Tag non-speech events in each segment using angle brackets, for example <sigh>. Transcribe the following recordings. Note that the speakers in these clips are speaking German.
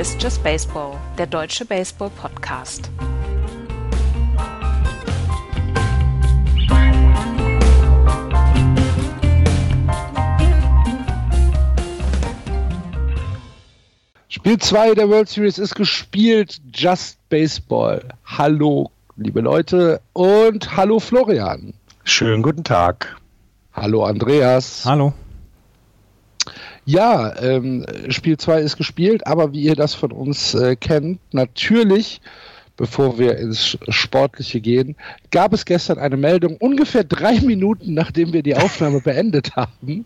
Ist Just Baseball, der deutsche Baseball-Podcast. Spiel 2 der World Series ist gespielt. Just Baseball. Hallo, liebe Leute. Und hallo, Florian. Schönen guten Tag. Hallo, Andreas. Hallo. Ja, ähm, Spiel 2 ist gespielt, aber wie ihr das von uns äh, kennt, natürlich, bevor wir ins Sportliche gehen, gab es gestern eine Meldung, ungefähr drei <laughs> Minuten nachdem wir die Aufnahme <laughs> beendet haben,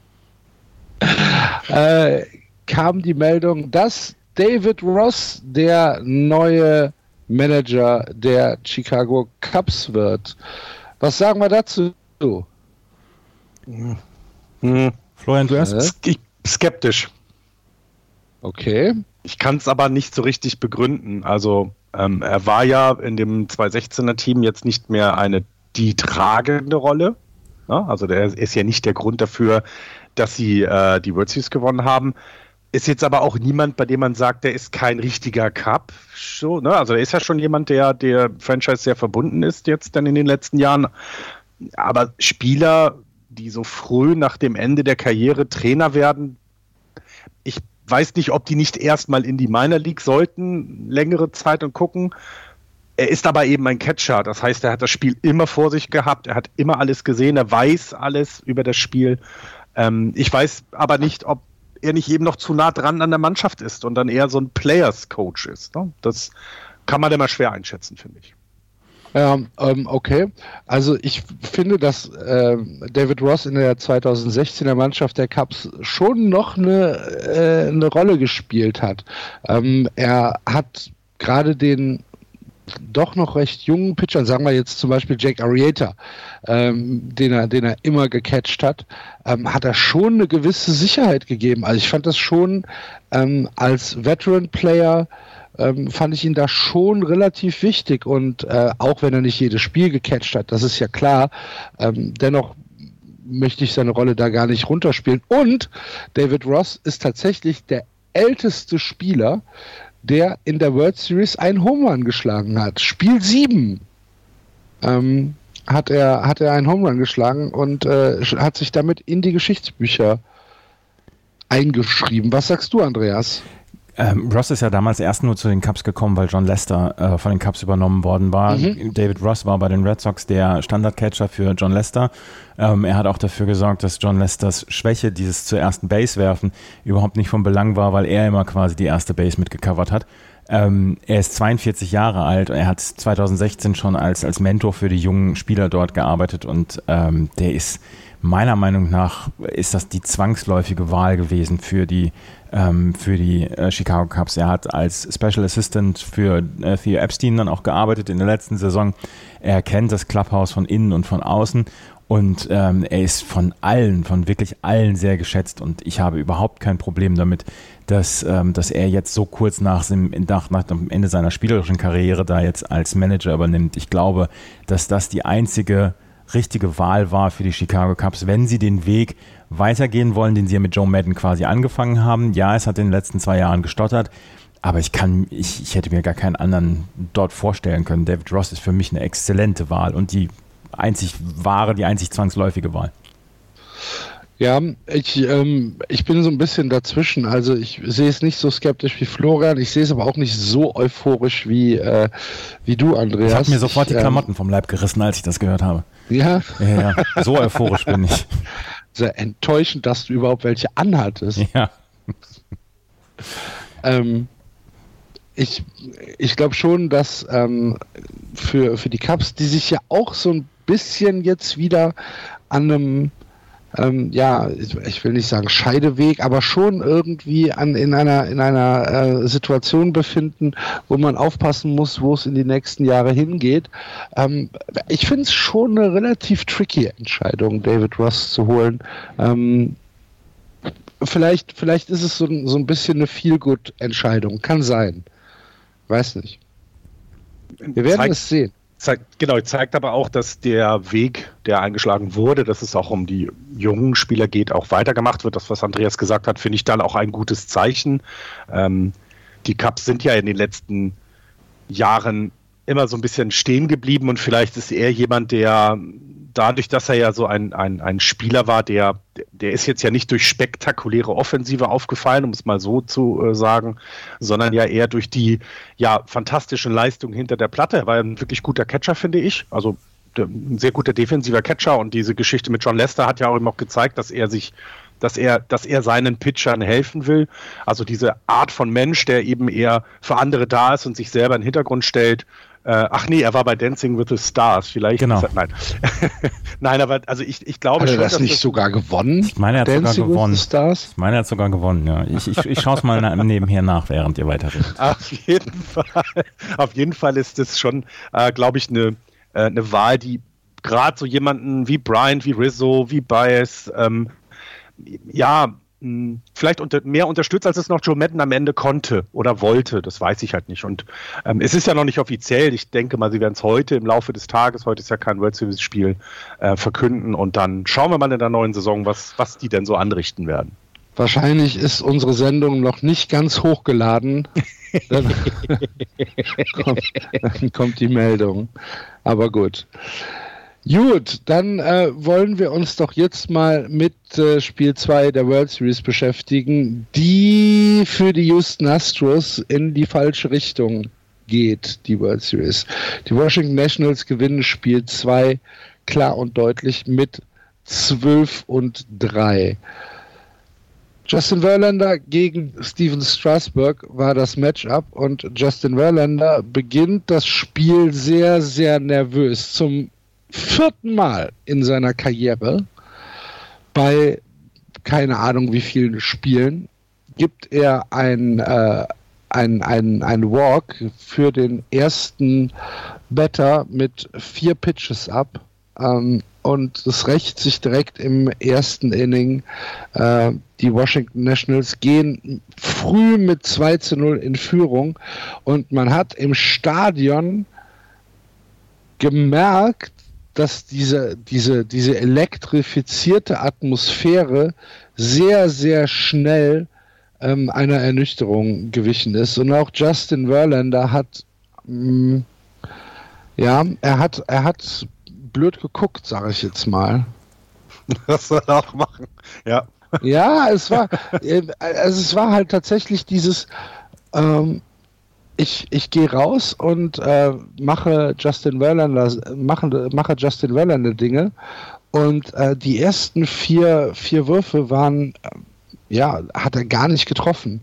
äh, kam die Meldung, dass David Ross der neue Manager der Chicago Cubs wird. Was sagen wir dazu? Hm. Florian, du erst? Ich skeptisch. Okay. Ich kann es aber nicht so richtig begründen. Also ähm, er war ja in dem 216er Team jetzt nicht mehr eine die tragende Rolle. Ja, also der ist ja nicht der Grund dafür, dass sie äh, die World Series gewonnen haben. Ist jetzt aber auch niemand, bei dem man sagt, der ist kein richtiger Cup. So, ne? Also er ist ja schon jemand, der der Franchise sehr verbunden ist jetzt dann in den letzten Jahren. Aber Spieler die so früh nach dem Ende der Karriere Trainer werden. Ich weiß nicht, ob die nicht erstmal in die Minor League sollten, längere Zeit und gucken. Er ist aber eben ein Catcher, das heißt, er hat das Spiel immer vor sich gehabt, er hat immer alles gesehen, er weiß alles über das Spiel. Ähm, ich weiß aber nicht, ob er nicht eben noch zu nah dran an der Mannschaft ist und dann eher so ein Players Coach ist. Ne? Das kann man immer schwer einschätzen, finde ich. Ja, ähm, okay. Also ich finde, dass äh, David Ross in der 2016er Mannschaft der Cubs schon noch eine, äh, eine Rolle gespielt hat. Ähm, er hat gerade den doch noch recht jungen Pitchern, sagen wir jetzt zum Beispiel Jake Arrieta, ähm, den, er, den er immer gecatcht hat, ähm, hat er schon eine gewisse Sicherheit gegeben. Also ich fand das schon ähm, als Veteran-Player ähm, fand ich ihn da schon relativ wichtig. Und äh, auch wenn er nicht jedes Spiel gecatcht hat, das ist ja klar, ähm, dennoch möchte ich seine Rolle da gar nicht runterspielen. Und David Ross ist tatsächlich der älteste Spieler, der in der World Series einen Home Run geschlagen hat. Spiel 7 ähm, hat, er, hat er einen Home Run geschlagen und äh, hat sich damit in die Geschichtsbücher eingeschrieben. Was sagst du, Andreas? Ähm, Ross ist ja damals erst nur zu den Cubs gekommen, weil John Lester äh, von den Cubs übernommen worden war. Mhm. David Ross war bei den Red Sox der Standardcatcher für John Lester. Ähm, er hat auch dafür gesorgt, dass John Lesters Schwäche, dieses zur ersten Base werfen, überhaupt nicht von Belang war, weil er immer quasi die erste Base mitgecovert hat. Ähm, er ist 42 Jahre alt. Er hat 2016 schon als, als Mentor für die jungen Spieler dort gearbeitet und ähm, der ist meiner Meinung nach ist das die zwangsläufige Wahl gewesen für die ähm, für die äh, Chicago Cubs. Er hat als Special Assistant für äh, Theo Epstein dann auch gearbeitet in der letzten Saison. Er kennt das Clubhouse von innen und von außen und ähm, er ist von allen, von wirklich allen sehr geschätzt und ich habe überhaupt kein Problem damit, dass, ähm, dass er jetzt so kurz nach nach, nach dem Ende seiner spielerischen Karriere da jetzt als Manager übernimmt. Ich glaube, dass das die einzige richtige Wahl war für die Chicago Cubs, wenn sie den Weg weitergehen wollen, den sie ja mit Joe Madden quasi angefangen haben. Ja, es hat in den letzten zwei Jahren gestottert, aber ich kann, ich, ich hätte mir gar keinen anderen dort vorstellen können. David Ross ist für mich eine exzellente Wahl und die einzig wahre, die einzig zwangsläufige Wahl. Ja, ich, ähm, ich bin so ein bisschen dazwischen. Also ich sehe es nicht so skeptisch wie Florian, ich sehe es aber auch nicht so euphorisch wie, äh, wie du, Andreas. Ich habe mir sofort die ähm, Klamotten ähm, vom Leib gerissen, als ich das gehört habe. Ja? Ja, ja. so euphorisch bin ich. <laughs> Sehr enttäuschend, dass du überhaupt welche anhattest. Ja. ähm, ich ich glaube schon, dass ähm, für, für die Cups, die sich ja auch so ein bisschen jetzt wieder an einem ähm, ja, ich will nicht sagen Scheideweg, aber schon irgendwie an, in einer, in einer äh, Situation befinden, wo man aufpassen muss, wo es in die nächsten Jahre hingeht. Ähm, ich finde es schon eine relativ tricky Entscheidung, David Ross zu holen. Ähm, vielleicht, vielleicht ist es so, so ein bisschen eine Feel-Good-Entscheidung. Kann sein. Weiß nicht. Wir werden es sehen zeigt, genau, zeigt aber auch, dass der Weg, der eingeschlagen wurde, dass es auch um die jungen Spieler geht, auch weitergemacht wird. Das, was Andreas gesagt hat, finde ich dann auch ein gutes Zeichen. Ähm, die Cubs sind ja in den letzten Jahren immer so ein bisschen stehen geblieben und vielleicht ist er jemand, der dadurch, dass er ja so ein, ein, ein Spieler war, der, der ist jetzt ja nicht durch spektakuläre Offensive aufgefallen, um es mal so zu äh, sagen, sondern ja eher durch die ja fantastischen Leistungen hinter der Platte. Er war ein wirklich guter Catcher, finde ich. Also ein sehr guter defensiver Catcher und diese Geschichte mit John Lester hat ja auch immer auch gezeigt, dass er sich dass er, dass er seinen Pitchern helfen will. Also diese Art von Mensch, der eben eher für andere da ist und sich selber in den Hintergrund stellt. Äh, ach nee, er war bei Dancing with the Stars. Vielleicht. Genau. Er, nein. <laughs> nein, aber also ich, ich glaube Hat er schon, das nicht das, sogar gewonnen? Ich meine, er hat Dancing sogar with gewonnen. the Stars? Ich meine, er hat sogar gewonnen, ja. Ich, ich, ich schaue es mal na- nebenher nach, während ihr weiterredet. <laughs> Auf jeden Fall, auf jeden Fall ist es schon, äh, glaube ich, eine äh, eine Wahl, die gerade so jemanden wie Bryant, wie Rizzo, wie Bias, ähm, ja, mh, vielleicht unter, mehr unterstützt, als es noch Joe Madden am Ende konnte oder wollte. Das weiß ich halt nicht. Und ähm, es ist ja noch nicht offiziell. Ich denke mal, sie werden es heute im Laufe des Tages, heute ist ja kein World Series Spiel, äh, verkünden. Und dann schauen wir mal in der neuen Saison, was, was die denn so anrichten werden. Wahrscheinlich ist unsere Sendung noch nicht ganz hochgeladen. <laughs> dann, <laughs> kommt, dann kommt die Meldung. Aber gut. Gut, dann äh, wollen wir uns doch jetzt mal mit äh, Spiel 2 der World Series beschäftigen, die für die Houston Astros in die falsche Richtung geht, die World Series. Die Washington Nationals gewinnen Spiel 2 klar und deutlich mit 12 und 3. Justin Verlander gegen Steven Strasburg war das Matchup und Justin Verlander beginnt das Spiel sehr, sehr nervös. Zum vierten Mal in seiner Karriere bei keine Ahnung wie vielen Spielen gibt er ein, äh, ein, ein, ein Walk für den ersten Batter mit vier Pitches ab. Ähm, und es rächt sich direkt im ersten Inning. Äh, die Washington Nationals gehen früh mit 2 zu 0 in Führung und man hat im Stadion gemerkt, dass diese, diese, diese elektrifizierte Atmosphäre sehr, sehr schnell ähm, einer Ernüchterung gewichen ist. Und auch Justin Verlander hat, mh, ja, er hat, er hat blöd geguckt, sage ich jetzt mal. <laughs> Das soll er auch machen. Ja. Ja, es war, <laughs> äh, also es war halt tatsächlich dieses, ähm, ich, ich gehe raus und äh, mache Justin Verlander, mache, mache Justin Verlander Dinge und äh, die ersten vier, vier Würfe waren, äh, ja, hat er gar nicht getroffen.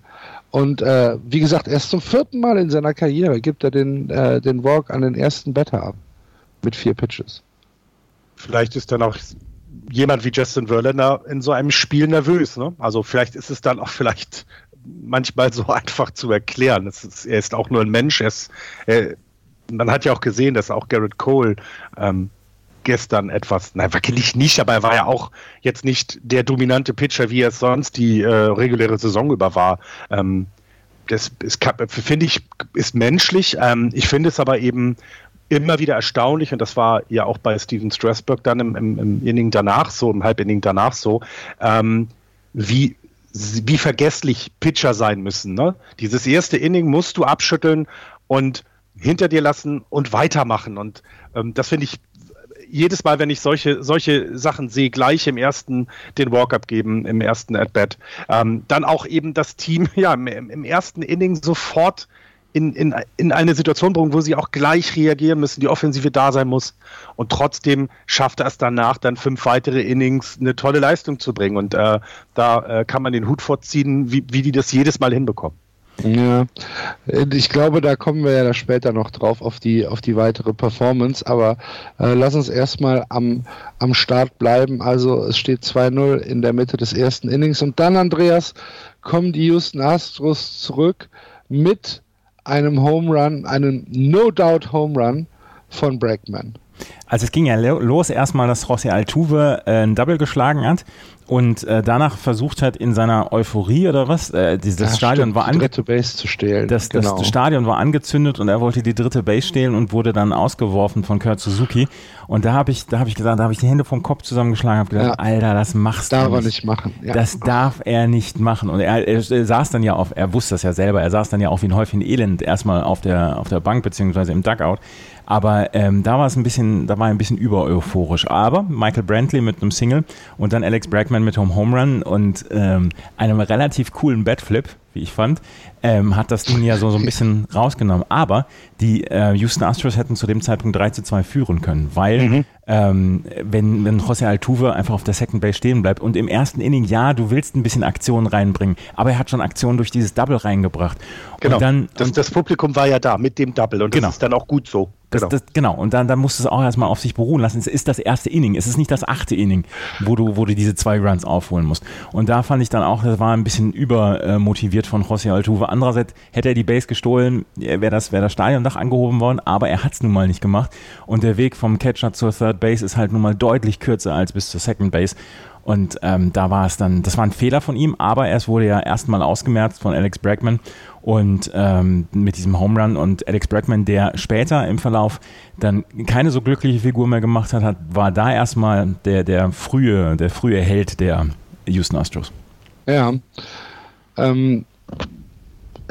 Und äh, wie gesagt, erst zum vierten Mal in seiner Karriere gibt er den, äh, den Walk an den ersten Batter ab. Mit vier Pitches. Vielleicht ist dann auch jemand wie Justin Verlander in so einem Spiel nervös. Ne? Also vielleicht ist es dann auch <laughs> vielleicht manchmal so <laughs> einfach zu erklären. Ist, er ist auch nur ein Mensch. Er ist, er, man hat ja auch gesehen, dass auch Garrett Cole ähm, gestern etwas, nein, wackelig nicht, aber er war ja auch jetzt nicht der dominante Pitcher, wie er es sonst die äh, reguläre Saison über war. Ähm, das finde ich, ist menschlich. Ähm, ich finde es aber eben immer wieder erstaunlich, und das war ja auch bei Steven Strasburg dann im, im, im Inning danach so, im Halbinning danach so, ähm, wie, wie vergesslich Pitcher sein müssen. Ne? Dieses erste Inning musst du abschütteln und hinter dir lassen und weitermachen. Und ähm, das finde ich jedes Mal, wenn ich solche, solche Sachen sehe, gleich im ersten den Walk-up geben, im ersten At-Bat. Ähm, dann auch eben das Team <laughs> ja, im, im ersten Inning sofort in, in, in eine Situation bringen, wo sie auch gleich reagieren müssen, die Offensive da sein muss. Und trotzdem schafft er es danach, dann fünf weitere Innings eine tolle Leistung zu bringen. Und äh, da äh, kann man den Hut vorziehen, wie, wie die das jedes Mal hinbekommen. Ja, ich glaube, da kommen wir ja später noch drauf auf die, auf die weitere Performance, aber äh, lass uns erstmal am, am Start bleiben. Also es steht 2-0 in der Mitte des ersten Innings und dann, Andreas, kommen die Houston Astros zurück mit einem Home Run, einem No-Doubt Home Run von Bregman. Also es ging ja los erstmal, dass José Altuve äh, ein Double geschlagen hat und äh, danach versucht hat in seiner Euphorie oder was, äh, dieses ja, Stadion stimmt, war die dritte Base zu stehlen. Das, genau. das Stadion war angezündet und er wollte die dritte Base stehlen und wurde dann ausgeworfen von Kurt Suzuki. Und da habe ich, da habe ich gesagt, da habe ich die Hände vom Kopf zusammengeschlagen, habe gedacht, ja. Alter, das machst darf du nicht. nicht machen. Ja. Das darf er nicht machen. Und er, er, er, saß dann ja auf, er wusste das ja selber, er saß dann ja auch wie ein Häufchen Elend erstmal auf der auf der Bank beziehungsweise im Dugout aber ähm, da war es ein bisschen, da war ein bisschen über euphorisch. Aber Michael Brantley mit einem Single und dann Alex Bregman mit einem Home Run und ähm, einem relativ coolen Batflip, wie ich fand, ähm, hat das Ding ja so, so ein bisschen rausgenommen. Aber die äh, Houston Astros hätten zu dem Zeitpunkt 3 zu 2 führen können, weil mhm. ähm, wenn, wenn José Altuve einfach auf der Second Base stehen bleibt und im ersten Inning, ja, du willst ein bisschen Aktion reinbringen, aber er hat schon Aktion durch dieses Double reingebracht. Genau, und dann, das, das Publikum war ja da mit dem Double und genau. das ist dann auch gut so. Das, genau. Das, genau. Und dann, dann musst du es auch erstmal auf sich beruhen lassen. Es ist das erste Inning. Es ist nicht das achte Inning, wo du, wo du diese zwei Runs aufholen musst. Und da fand ich dann auch, das war ein bisschen übermotiviert von José Altuve. Andererseits hätte er die Base gestohlen, wäre das, wär das Stadiondach angehoben worden, aber er hat es nun mal nicht gemacht. Und der Weg vom Catcher zur Third Base ist halt nun mal deutlich kürzer als bis zur Second Base. Und ähm, da war es dann, das war ein Fehler von ihm, aber es wurde ja erstmal ausgemerzt von Alex Bregman und ähm, mit diesem Home Run und Alex Bregman, der später im Verlauf dann keine so glückliche Figur mehr gemacht hat, hat war da erstmal der, der frühe, der frühe Held der Houston Astros. Ja. Ähm,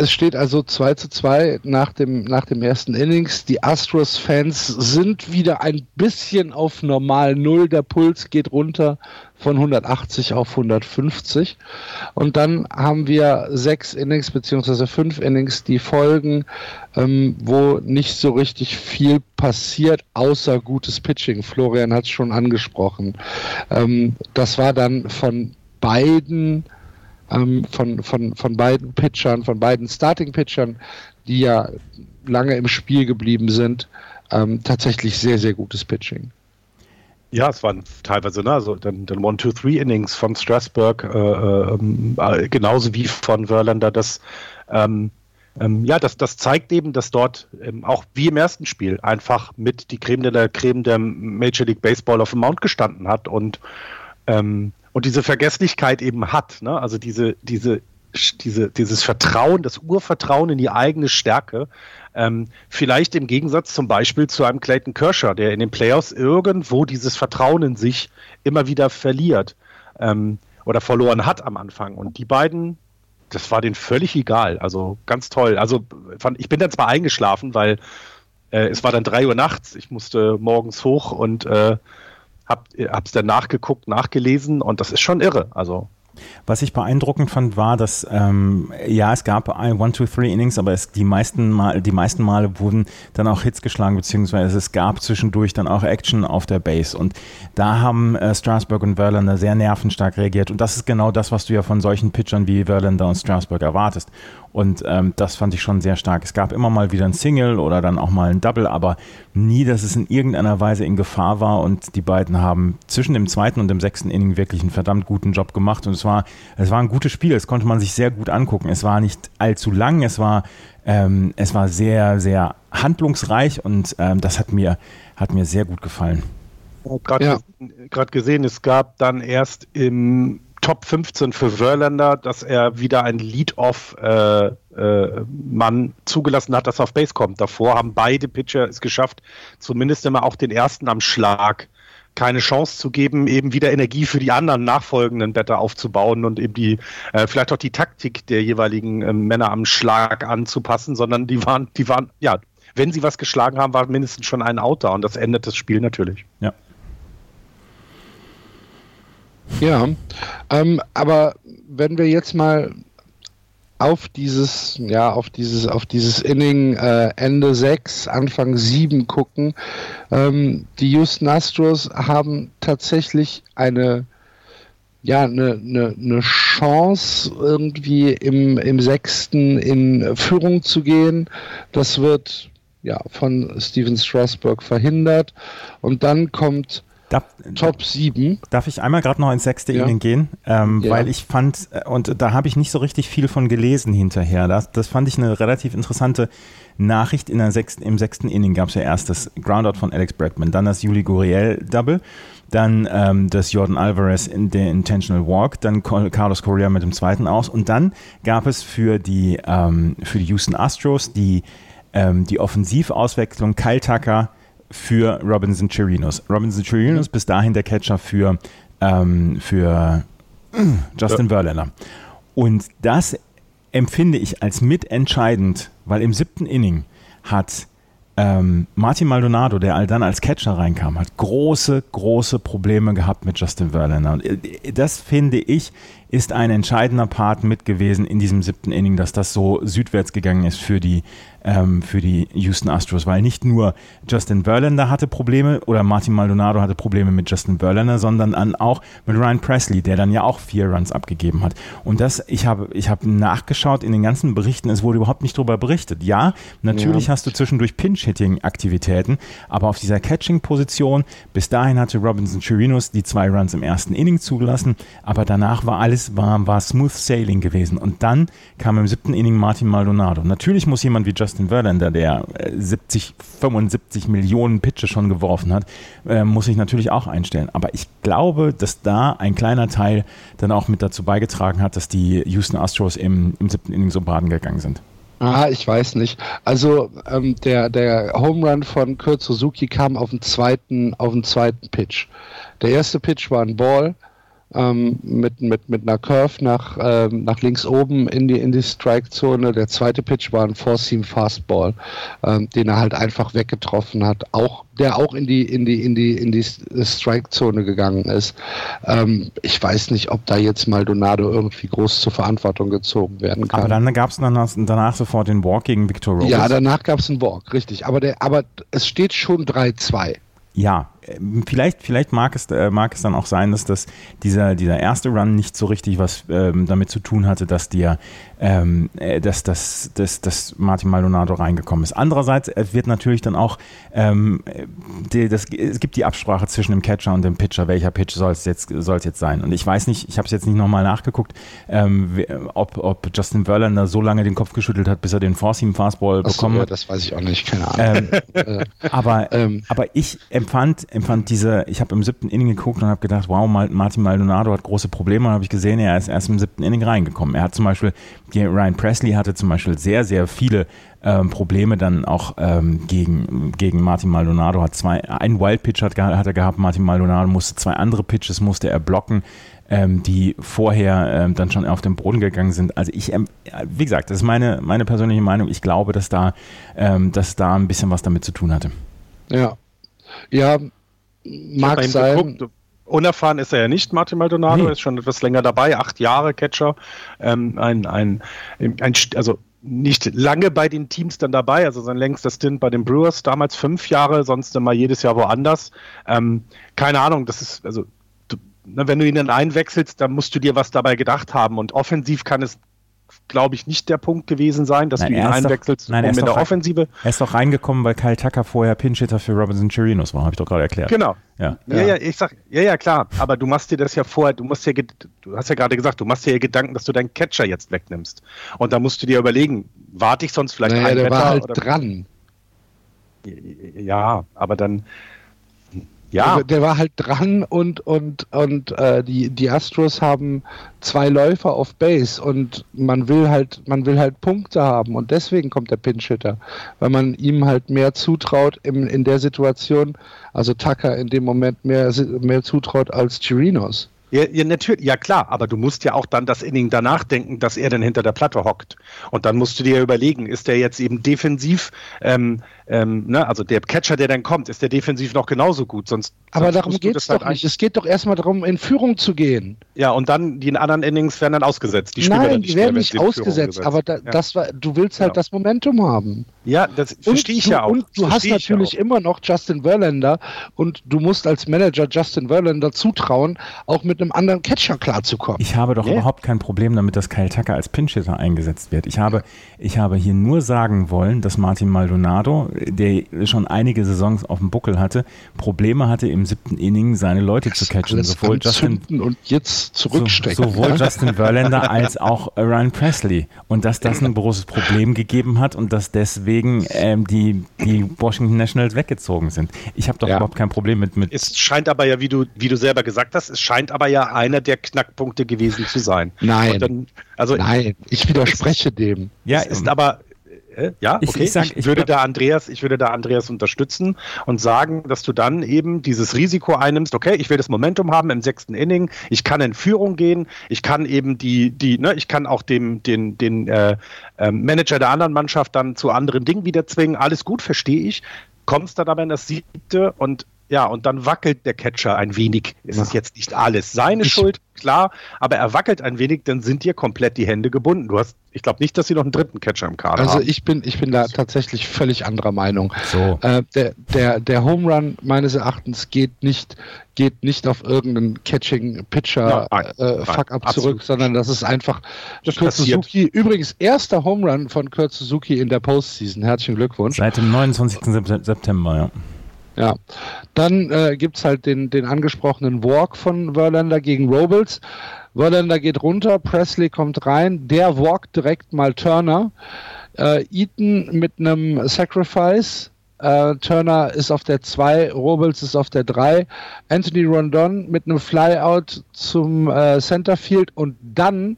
es steht also 2 zu 2 nach dem, nach dem ersten Innings. Die Astros-Fans sind wieder ein bisschen auf normal Null. Der Puls geht runter von 180 auf 150. Und dann haben wir sechs Innings beziehungsweise fünf Innings, die folgen, ähm, wo nicht so richtig viel passiert, außer gutes Pitching. Florian hat es schon angesprochen. Ähm, das war dann von beiden ähm, von, von, von beiden Pitchern, von beiden Starting-Pitchern, die ja lange im Spiel geblieben sind, ähm, tatsächlich sehr, sehr gutes Pitching. Ja, es waren teilweise ne, also dann, dann One-Two-Three-Innings von Strasburg, äh, ähm, äh, genauso wie von Verlander. Das, ähm, ähm, ja, das, das zeigt eben, dass dort ähm, auch wie im ersten Spiel einfach mit die Creme de la Creme der Major League Baseball auf dem Mount gestanden hat und ähm, und diese Vergesslichkeit eben hat. Ne? Also diese, diese, diese, dieses Vertrauen, das Urvertrauen in die eigene Stärke. Ähm, vielleicht im Gegensatz zum Beispiel zu einem Clayton Kershaw, der in den Playoffs irgendwo dieses Vertrauen in sich immer wieder verliert ähm, oder verloren hat am Anfang. Und die beiden, das war denen völlig egal. Also ganz toll. Also fand, ich bin dann zwar eingeschlafen, weil äh, es war dann drei Uhr nachts. Ich musste morgens hoch und äh, hab, hab's dann nachgeguckt, nachgelesen und das ist schon irre. Also was ich beeindruckend fand, war, dass ähm, ja, es gab One, Two, Three Innings, aber es, die, meisten Mal, die meisten Male wurden dann auch Hits geschlagen, beziehungsweise es gab zwischendurch dann auch Action auf der Base. Und da haben äh, Strasburg und Verlander sehr nervenstark reagiert. Und das ist genau das, was du ja von solchen Pitchern wie Verlander und Strasburg erwartest. Und ähm, das fand ich schon sehr stark. Es gab immer mal wieder ein Single oder dann auch mal ein Double, aber nie, dass es in irgendeiner Weise in Gefahr war. Und die beiden haben zwischen dem zweiten und dem sechsten Inning wirklich einen verdammt guten Job gemacht. Und es war, es war ein gutes Spiel. Es konnte man sich sehr gut angucken. Es war nicht allzu lang. Es war, ähm, es war sehr, sehr handlungsreich und ähm, das hat mir, hat mir sehr gut gefallen. Gerade ja. gesehen, es gab dann erst im Top 15 für Verlander, dass er wieder ein Lead-Off-Mann äh, äh, zugelassen hat, dass er auf Base kommt. Davor haben beide Pitcher es geschafft, zumindest immer auch den ersten am Schlag keine Chance zu geben, eben wieder Energie für die anderen nachfolgenden Better aufzubauen und eben die äh, vielleicht auch die Taktik der jeweiligen äh, Männer am Schlag anzupassen, sondern die waren, die waren, ja, wenn sie was geschlagen haben, war mindestens schon ein Out da und das endet das Spiel natürlich. Ja. Ja, ähm, aber wenn wir jetzt mal auf dieses, ja, auf dieses, auf dieses Inning äh, Ende 6, Anfang 7 gucken, ähm, die Houston Astros haben tatsächlich eine ja, eine, eine, eine Chance, irgendwie im, im sechsten in Führung zu gehen. Das wird ja von Steven Strasburg verhindert. Und dann kommt Darf, Top 7. Darf ich einmal gerade noch ins sechste ja. Inning gehen? Ähm, ja. Weil ich fand, äh, und da habe ich nicht so richtig viel von gelesen hinterher. Das, das fand ich eine relativ interessante Nachricht. In der sechsten, Im sechsten Inning gab es ja erst das Groundout von Alex Bregman, dann das Juli Guriel-Double, dann ähm, das Jordan Alvarez in der Intentional Walk, dann Carlos Correa mit dem zweiten aus und dann gab es für die, ähm, für die Houston Astros die, ähm, die Offensivauswechslung Kyle Tucker, für Robinson Chirinos. Robinson Chirinos bis dahin der Catcher für, ähm, für äh, Justin ja. Verlander. Und das empfinde ich als mitentscheidend, weil im siebten Inning hat ähm, Martin Maldonado, der dann als Catcher reinkam, hat große, große Probleme gehabt mit Justin Verlander. Und äh, das finde ich ist ein entscheidender Part mit gewesen in diesem siebten Inning, dass das so südwärts gegangen ist für die, ähm, für die Houston Astros, weil nicht nur Justin Verlander hatte Probleme oder Martin Maldonado hatte Probleme mit Justin Verlander, sondern dann auch mit Ryan Presley, der dann ja auch vier Runs abgegeben hat. Und das, ich habe, ich habe nachgeschaut in den ganzen Berichten, es wurde überhaupt nicht darüber berichtet. Ja, natürlich ja. hast du zwischendurch Pinch-Hitting-Aktivitäten, aber auf dieser Catching-Position, bis dahin hatte Robinson Chirinos die zwei Runs im ersten Inning zugelassen, aber danach war alles alles war, war smooth sailing gewesen. Und dann kam im siebten Inning Martin Maldonado. Natürlich muss jemand wie Justin Verlander, der 70, äh, 75 Millionen Pitches schon geworfen hat, äh, muss sich natürlich auch einstellen. Aber ich glaube, dass da ein kleiner Teil dann auch mit dazu beigetragen hat, dass die Houston Astros im, im siebten Inning so baden gegangen sind. Ah, ich weiß nicht. Also ähm, der, der Home Run von Kurt Suzuki kam auf den zweiten, auf den zweiten Pitch. Der erste Pitch war ein Ball, ähm, mit, mit, mit einer Curve nach, ähm, nach links oben in die, in die Strike-Zone. Der zweite Pitch war ein Four-Seam-Fastball, ähm, den er halt einfach weggetroffen hat, auch, der auch in die, in die, in die, in die Strike-Zone gegangen ist. Ähm, ich weiß nicht, ob da jetzt Maldonado irgendwie groß zur Verantwortung gezogen werden kann. Aber dann gab es danach, danach sofort den Walk gegen Victor Rose. Ja, danach gab es einen Walk, richtig. Aber, der, aber es steht schon 3-2. Ja, vielleicht, vielleicht mag es, äh, mag es dann auch sein, dass das, dieser, dieser erste Run nicht so richtig was ähm, damit zu tun hatte, dass dir, ähm, äh, dass, dass, dass, dass Martin Maldonado reingekommen ist. Andererseits wird natürlich dann auch, ähm, die, das, es gibt die Absprache zwischen dem Catcher und dem Pitcher, welcher Pitch soll es jetzt, soll jetzt sein. Und ich weiß nicht, ich habe es jetzt nicht nochmal nachgeguckt, ähm, ob, ob Justin Verlander so lange den Kopf geschüttelt hat, bis er den Four-Seam-Fastball bekommen hat. Ja, das weiß ich auch nicht, keine Ahnung. Ähm, <laughs> aber, ähm. aber ich empfand, empfand diese, ich habe im siebten Inning geguckt und habe gedacht, wow, Martin Maldonado hat große Probleme. Und habe ich gesehen, er ist erst im siebten Inning reingekommen. Er hat zum Beispiel, Ryan Presley hatte zum Beispiel sehr, sehr viele ähm, Probleme dann auch ähm, gegen, gegen Martin Maldonado. Hat zwei, einen Wild Pitch hat, hat er gehabt, Martin Maldonado musste zwei andere Pitches musste er blocken. Ähm, die vorher ähm, dann schon auf den Boden gegangen sind. Also ich, ähm, wie gesagt, das ist meine, meine persönliche Meinung. Ich glaube, dass da, ähm, dass da ein bisschen was damit zu tun hatte. Ja, ja, mag sein. Geguckt. Unerfahren ist er ja nicht, Martin Maldonado, nee. ist schon etwas länger dabei, acht Jahre Catcher. Ähm, ein, ein, ein, also nicht lange bei den Teams dann dabei, also sein längster Stint bei den Brewers, damals fünf Jahre, sonst immer jedes Jahr woanders. Ähm, keine Ahnung, das ist, also ne, wenn du ihn dann einwechselst, dann musst du dir was dabei gedacht haben. Und offensiv kann es glaube ich, nicht der Punkt gewesen sein, dass nein, du ihn einwechselst, doch, nein, um in der Offensive. Er ist doch reingekommen, weil Kyle Tucker vorher Pinchitter für Robinson Chirinos war, habe ich doch gerade erklärt. Genau. Ja. ja. Ja, ich sag, ja, ja, klar. Aber du machst dir das ja vorher, du musst ja, du hast ja gerade gesagt, du machst dir ja Gedanken, dass du deinen Catcher jetzt wegnimmst. Und da musst du dir überlegen, warte ich sonst vielleicht naja, ein der Wetter, war halt oder? dran. Ja, aber dann, ja. Der, der, war halt dran und, und, und äh, die, die Astros haben zwei Läufer auf Base und man will halt, man will halt Punkte haben und deswegen kommt der Pinchitter, weil man ihm halt mehr zutraut in, in der Situation, also Tucker in dem Moment mehr, mehr zutraut als Chirinos. Ja, ja, natürlich, ja klar, aber du musst ja auch dann das Inning danach denken, dass er dann hinter der Platte hockt. Und dann musst du dir überlegen, ist der jetzt eben defensiv, ähm, ähm, ne, also der Catcher, der dann kommt, ist der defensiv noch genauso gut? Sonst, aber sonst darum geht es halt doch nicht. Es geht doch erstmal darum, in Führung zu gehen. Ja, und dann die anderen Innings werden dann ausgesetzt. Die Nein, die werden nicht ausgesetzt, aber da, ja. das war, du willst halt genau. das Momentum haben. Ja, das verstehe ich ja auch. Und du hast natürlich immer noch Justin Verlander und du musst als Manager Justin Verlander zutrauen, auch mit einem anderen Catcher klarzukommen. Ich habe doch yeah. überhaupt kein Problem damit, dass Kyle Tucker als Pinchitter eingesetzt wird. Ich habe, ich habe hier nur sagen wollen, dass Martin Maldonado, der schon einige Saisons auf dem Buckel hatte, Probleme hatte, im siebten Inning seine Leute das zu catchen. Sowohl Justin, und jetzt zurückstecken. So, sowohl Justin Verlander <laughs> als auch Ryan Presley. Und dass das ein großes Problem gegeben hat und dass deswegen ähm, die, die Washington Nationals weggezogen sind. Ich habe doch ja. überhaupt kein Problem mit, mit. Es scheint aber ja, wie du, wie du selber gesagt hast, es scheint aber ja einer der Knackpunkte gewesen zu sein. Nein. Dann, also, Nein, ich widerspreche dem. Ja, ist aber ja, okay. Ich, ich, sag, ich würde da Andreas, ich würde da Andreas unterstützen und sagen, dass du dann eben dieses Risiko einnimmst. Okay, ich will das Momentum haben im sechsten Inning. Ich kann in Führung gehen. Ich kann eben die, die, ne, ich kann auch dem, den, den äh, äh, Manager der anderen Mannschaft dann zu anderen Dingen wieder zwingen. Alles gut, verstehe ich. Kommst dann aber in das siebte und ja, und dann wackelt der Catcher ein wenig. Es ist jetzt nicht alles seine ich, Schuld, klar, aber er wackelt ein wenig, dann sind dir komplett die Hände gebunden. Du hast, ich glaube nicht, dass sie noch einen dritten Catcher im Kader also haben. Also ich bin, ich bin da tatsächlich völlig anderer Meinung. So. Äh, der, der, der Home Run meines Erachtens geht nicht, geht nicht auf irgendeinen Catching-Pitcher äh, Fuck-up zurück, sondern das ist einfach das Kurt Suzuki. Übrigens, erster Home Run von Kurt Suzuki in der Postseason. Herzlichen Glückwunsch. Seit dem 29. September, ja. Ja, dann äh, gibt es halt den, den angesprochenen Walk von Verlander gegen Robles. Verlander geht runter, Presley kommt rein, der walkt direkt mal Turner. Äh, Eaton mit einem Sacrifice. Äh, Turner ist auf der 2, Robles ist auf der 3. Anthony Rondon mit einem Flyout zum äh, Centerfield und dann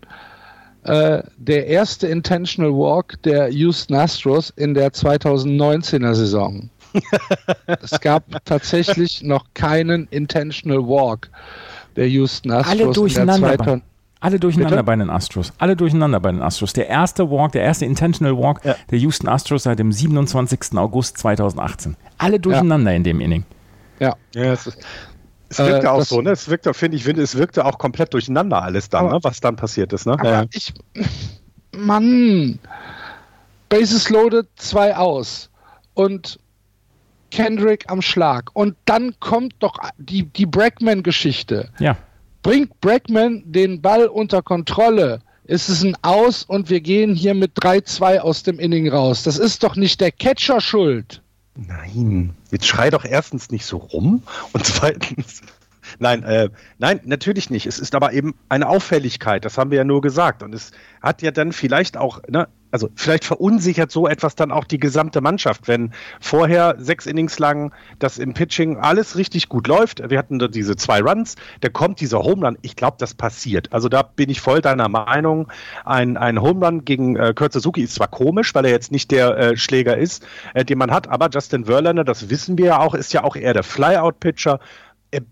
äh, der erste Intentional Walk der Houston Astros in der 2019er Saison es gab tatsächlich noch keinen Intentional Walk der Houston Astros. Alle durcheinander. Bei, alle durcheinander Bitte? bei den Astros. Alle durcheinander bei den Astros. Der erste Walk, der erste Intentional Walk ja. der Houston Astros seit dem 27. August 2018. Alle durcheinander ja. in dem Inning. Ja. ja es, ist, es wirkte äh, auch so, ne? Es wirkte, finde ich, finde, es wirkte auch komplett durcheinander alles dann, ne? was dann passiert ist, ne? Aber ich. Mann! Bases loaded, zwei aus. Und Kendrick am Schlag. Und dann kommt doch die, die Brackman-Geschichte. Ja. Bringt Brackman den Ball unter Kontrolle. Ist es ein Aus und wir gehen hier mit 3-2 aus dem Inning raus. Das ist doch nicht der Catcher schuld. Nein, jetzt schrei doch erstens nicht so rum und <laughs> zweitens, Nein, äh, nein, natürlich nicht. Es ist aber eben eine Auffälligkeit, das haben wir ja nur gesagt. Und es hat ja dann vielleicht auch, ne, also vielleicht verunsichert so etwas dann auch die gesamte Mannschaft, wenn vorher sechs Innings lang das im Pitching alles richtig gut läuft. Wir hatten da diese zwei Runs, da kommt dieser Home Run. Ich glaube, das passiert. Also da bin ich voll deiner Meinung. Ein, ein Home gegen äh, Kurt Suzuki ist zwar komisch, weil er jetzt nicht der äh, Schläger ist, äh, den man hat, aber Justin Verlander, das wissen wir ja auch, ist ja auch eher der Flyout-Pitcher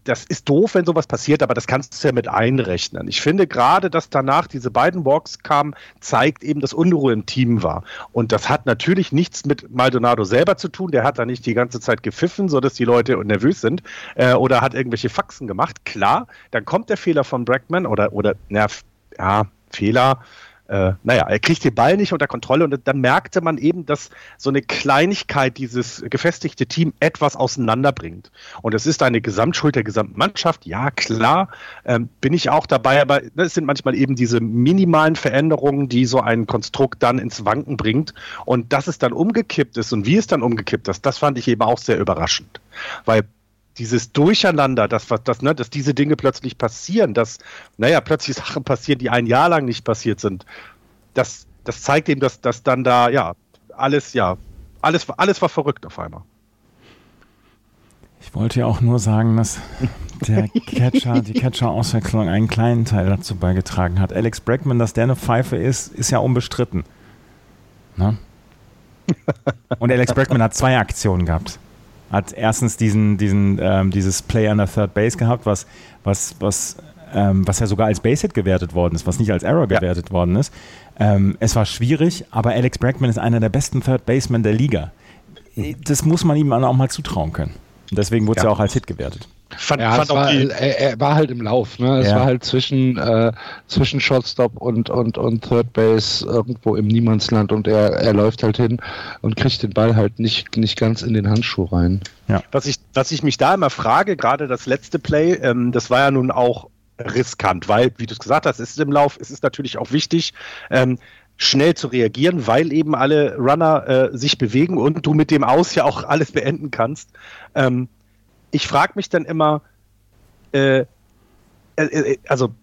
das ist doof, wenn sowas passiert, aber das kannst du ja mit einrechnen. Ich finde gerade, dass danach diese beiden Walks kamen, zeigt eben, dass Unruhe im Team war. Und das hat natürlich nichts mit Maldonado selber zu tun. Der hat da nicht die ganze Zeit gepfiffen, sodass die Leute nervös sind äh, oder hat irgendwelche Faxen gemacht. Klar, dann kommt der Fehler von Brackman oder, oder, na, ja, Fehler äh, naja, er kriegt den Ball nicht unter Kontrolle und dann merkte man eben, dass so eine Kleinigkeit dieses gefestigte Team etwas auseinanderbringt. Und es ist eine Gesamtschuld der gesamten Mannschaft, ja klar, ähm, bin ich auch dabei, aber es sind manchmal eben diese minimalen Veränderungen, die so ein Konstrukt dann ins Wanken bringt. Und dass es dann umgekippt ist und wie es dann umgekippt ist, das fand ich eben auch sehr überraschend. Weil dieses Durcheinander, dass, dass, ne, dass diese Dinge plötzlich passieren, dass, naja, plötzlich Sachen passieren, die ein Jahr lang nicht passiert sind, das, das zeigt eben, dass, dass dann da, ja, alles, ja, alles, alles war verrückt auf einmal. Ich wollte ja auch nur sagen, dass <laughs> der Catcher, die Catcher-Auswechslung einen kleinen Teil dazu beigetragen hat. Alex Bregman, dass der eine Pfeife ist, ist ja unbestritten. Ne? <laughs> Und Alex Bregman hat zwei Aktionen gehabt hat erstens diesen, diesen, ähm, dieses Play an der Third Base gehabt, was, was, was, ähm, was ja sogar als Base-Hit gewertet worden ist, was nicht als Error gewertet ja. worden ist. Ähm, es war schwierig, aber Alex Bregman ist einer der besten Third Basemen der Liga. Das muss man ihm auch mal zutrauen können. deswegen wurde es ja. ja auch als Hit gewertet. Fand, ja, fand war, er, er, war halt im Lauf. Ne? Es ja. war halt zwischen, äh, zwischen Shotstop und, und, und Third Base irgendwo im Niemandsland und er, er läuft halt hin und kriegt den Ball halt nicht, nicht ganz in den Handschuh rein. Ja. Was, ich, was ich mich da immer frage, gerade das letzte Play, ähm, das war ja nun auch riskant, weil, wie du es gesagt hast, es ist im Lauf, es ist natürlich auch wichtig, ähm, schnell zu reagieren, weil eben alle Runner äh, sich bewegen und du mit dem Aus ja auch alles beenden kannst. Ähm, ich frage mich dann immer, äh, äh, äh, also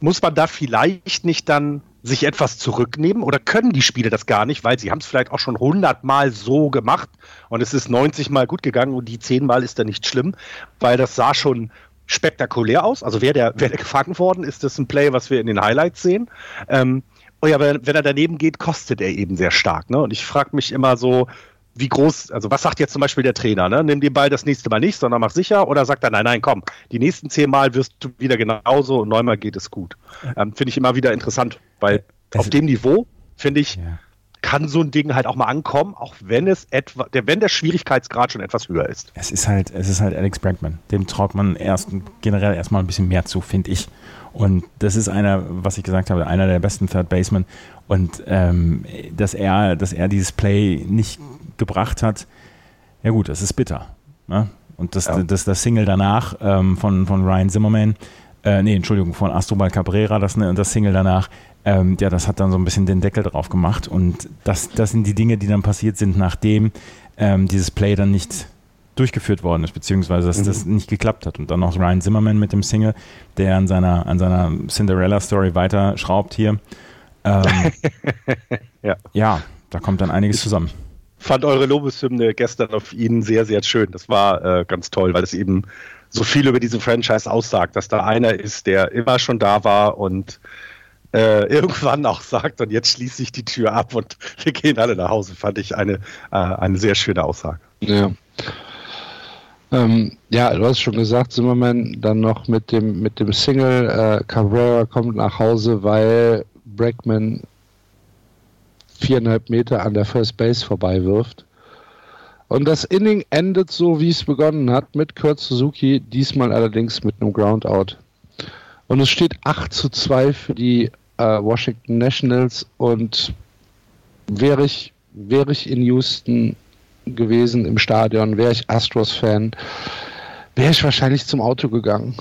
muss man da vielleicht nicht dann sich etwas zurücknehmen oder können die Spiele das gar nicht, weil sie haben es vielleicht auch schon 100 Mal so gemacht und es ist 90 Mal gut gegangen und die 10 Mal ist da nicht schlimm, weil das sah schon spektakulär aus. Also wäre der, wär der <laughs> gefangen worden, ist das ein Play, was wir in den Highlights sehen. Ähm, oh ja, wenn, wenn er daneben geht, kostet er eben sehr stark. Ne? Und ich frage mich immer so, wie groß, also was sagt jetzt zum Beispiel der Trainer, ne? Nimm den Ball das nächste Mal nicht, sondern mach sicher oder sagt er, nein, nein, komm, die nächsten zehn Mal wirst du wieder genauso und neunmal geht es gut. Ähm, finde ich immer wieder interessant, weil das auf dem Niveau, finde ich, ja. kann so ein Ding halt auch mal ankommen, auch wenn es etwa, der, wenn der Schwierigkeitsgrad schon etwas höher ist. Es ist halt, es ist halt Alex Bregman. Dem traut man erst generell erstmal ein bisschen mehr zu, finde ich. Und das ist einer, was ich gesagt habe, einer der besten Third Basemen. Und ähm, dass er, dass er dieses Play nicht gebracht hat, ja gut, das ist bitter. Ne? Und das, ja. das, das Single danach ähm, von, von Ryan Zimmerman, äh, nee, Entschuldigung, von Astrobal Cabrera, das, ne, das Single danach, ähm, ja, das hat dann so ein bisschen den Deckel drauf gemacht. Und das, das sind die Dinge, die dann passiert sind, nachdem ähm, dieses Play dann nicht durchgeführt worden ist, beziehungsweise dass mhm. das nicht geklappt hat. Und dann noch Ryan Zimmerman mit dem Single, der an seiner, an seiner Cinderella-Story weiter schraubt hier. Ähm, <laughs> ja. ja, da kommt dann einiges zusammen fand eure Lobeshymne gestern auf ihn sehr, sehr schön. Das war äh, ganz toll, weil es eben so viel über diesen Franchise aussagt, dass da einer ist, der immer schon da war und äh, irgendwann auch sagt, und jetzt schließe ich die Tür ab und <laughs> wir gehen alle nach Hause, fand ich eine, äh, eine sehr schöne Aussage. Ja. Ähm, ja, du hast schon gesagt, Zimmerman dann noch mit dem, mit dem Single, äh, Cabrera kommt nach Hause, weil Bregman viereinhalb Meter an der First Base vorbei wirft. Und das Inning endet so, wie es begonnen hat, mit Kurt Suzuki, diesmal allerdings mit einem Groundout. Und es steht 8 zu 2 für die äh, Washington Nationals und wäre ich, wäre ich in Houston gewesen im Stadion, wäre ich Astros-Fan, wäre ich wahrscheinlich zum Auto gegangen.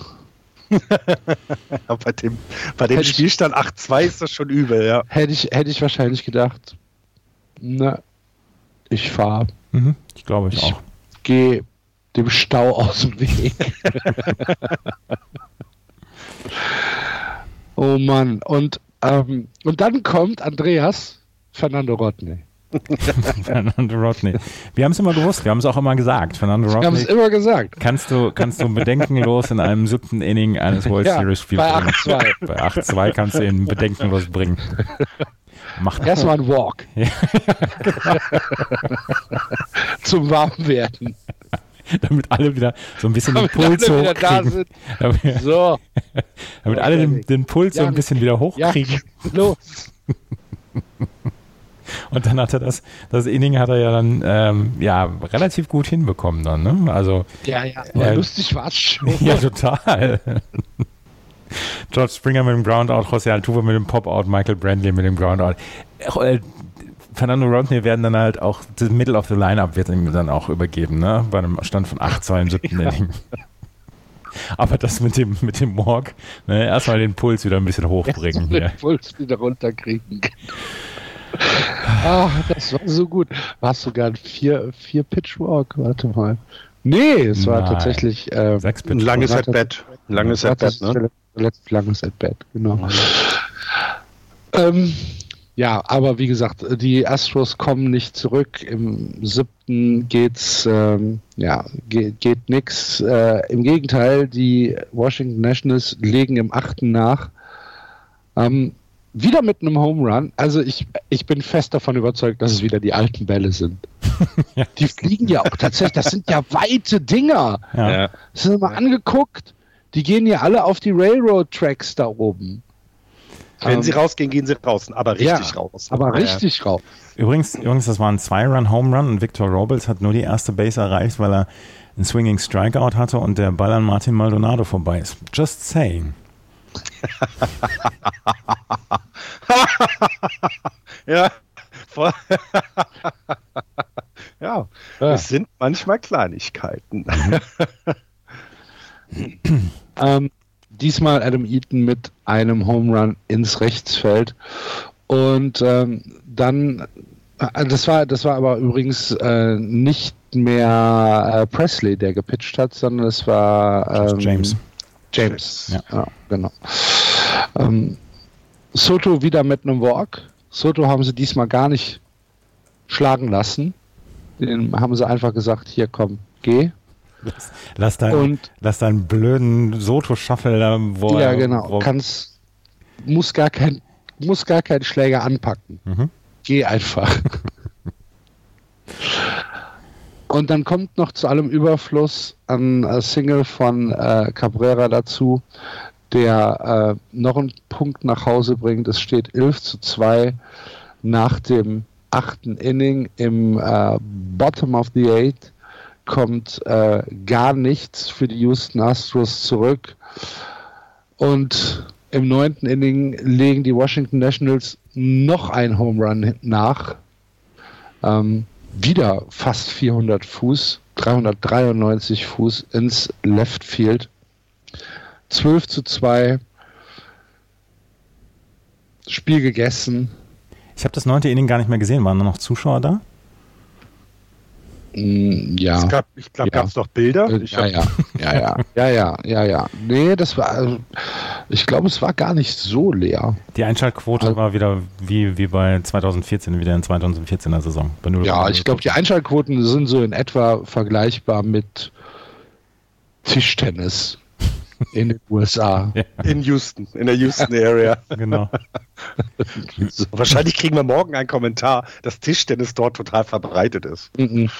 <laughs> bei dem, bei dem Spielstand 8-2 ist das schon übel, ja. Hätte ich, hätte ich wahrscheinlich gedacht, na, ich fahre. Mhm, ich glaube ich, ich auch. Gehe dem Stau aus dem Weg. <laughs> oh Mann. Und, ähm, und dann kommt Andreas Fernando Rodney. <laughs> Fernando Rodney. Wir haben es immer gewusst, wir haben es auch immer gesagt. Fernando Rodney. Wir haben es immer gesagt. Kannst du, kannst du bedenkenlos in einem siebten Inning eines World <laughs> ja, Series Spiels bei 8-2. Bei 8-2 kannst du ihn bedenkenlos bringen. Macht Erstmal ein Walk. <laughs> Ja, genau. Zum Warmwerden. Damit alle wieder so ein bisschen damit den Puls hochkriegen. Damit, so. damit alle den, den Puls ja, so ein bisschen wieder hochkriegen. Ja, los. Und dann hat er das, das Inning hat er ja dann ähm, ja relativ gut hinbekommen dann, ne? Also ja, ja, äh, lustig war es schon. <laughs> Ja, total. George Springer mit dem Groundout, José Altuve mit dem Pop-Out, Michael Brandley mit dem Groundout. Äh, Fernando Rodney werden dann halt auch, das Middle of the Lineup wird ihm dann auch übergeben, ne? Bei einem Stand von 8-2 im siebten <laughs> ja. Inning. Aber das mit dem, mit dem Walk, ne, erstmal den Puls wieder ein bisschen <laughs> hochbringen. Den Puls wieder runterkriegen. Ach, das war so gut. War es sogar ein vier, vier Pitch Walk? Warte mal. Nee, es war Nein. tatsächlich äh, ein langes At-Bat. Langes At-Bat, ne? Letzt langes At-Bat, genau. Mhm. Ähm, ja, aber wie gesagt, die Astros kommen nicht zurück. Im siebten geht's, ähm, ja, geht, geht nix. Äh, Im Gegenteil, die Washington Nationals legen im achten nach. Ähm, wieder mit einem Home Run. Also ich, ich bin fest davon überzeugt, dass es wieder die alten Bälle sind. <laughs> ja. Die fliegen ja auch tatsächlich, das sind ja weite Dinger. Ja. Das sind wir mal angeguckt. Die gehen ja alle auf die Railroad Tracks da oben. Wenn ähm, sie rausgehen, gehen sie raus, aber richtig ja, raus. Aber ja. richtig raus. Übrigens, übrigens, das war ein Zwei-Run-Home-Run und Victor Robles hat nur die erste Base erreicht, weil er einen Swinging Strikeout hatte und der Ball an Martin Maldonado vorbei ist. Just saying. <laughs> ja, <laughs> ja, ja, es sind manchmal Kleinigkeiten. ähm, diesmal Adam Eaton mit einem Home Run ins Rechtsfeld. Und ähm, dann, äh, das war, das war aber übrigens äh, nicht mehr äh, Presley, der gepitcht hat, sondern es war ähm, James. James, ja, ja genau. Ähm, Soto wieder mit einem Walk. Soto haben sie diesmal gar nicht schlagen lassen. Den haben sie einfach gesagt, hier komm, geh. Lass, lass, dein, und, lass deinen blöden Soto-Shuffle da, wo Ja, genau. Wo Kannst, muss gar kein, muss gar keinen Schläger anpacken. Mhm. Geh einfach. Und dann kommt noch zu allem Überfluss ein äh, Single von äh, Cabrera dazu, der äh, noch einen Punkt nach Hause bringt. Es steht 11 zu 2 nach dem achten Inning im äh, Bottom of the Eight kommt äh, gar nichts für die Houston Astros zurück. Und im neunten Inning legen die Washington Nationals noch ein Home Run nach. Ähm, wieder fast 400 Fuß, 393 Fuß ins Left Field. 12 zu 2. Spiel gegessen. Ich habe das neunte Inning gar nicht mehr gesehen. Waren da noch Zuschauer da? Mm, ja. Gab, ich glaube, ja. gab es noch Bilder? Äh, ja, ja, ja, ja, <laughs> ja, ja, ja, ja. Nee, das war, äh, ich glaube, es war gar nicht so leer. Die Einschaltquote also, war wieder wie, wie bei 2014, wieder in 2014er Saison. ja, ich glaube, die Einschaltquoten sind so in etwa vergleichbar mit Tischtennis <laughs> in den USA. Ja. In Houston, in der Houston Area. <laughs> genau. Wahrscheinlich kriegen wir morgen einen Kommentar, dass Tischtennis dort total verbreitet ist. Mm -mm.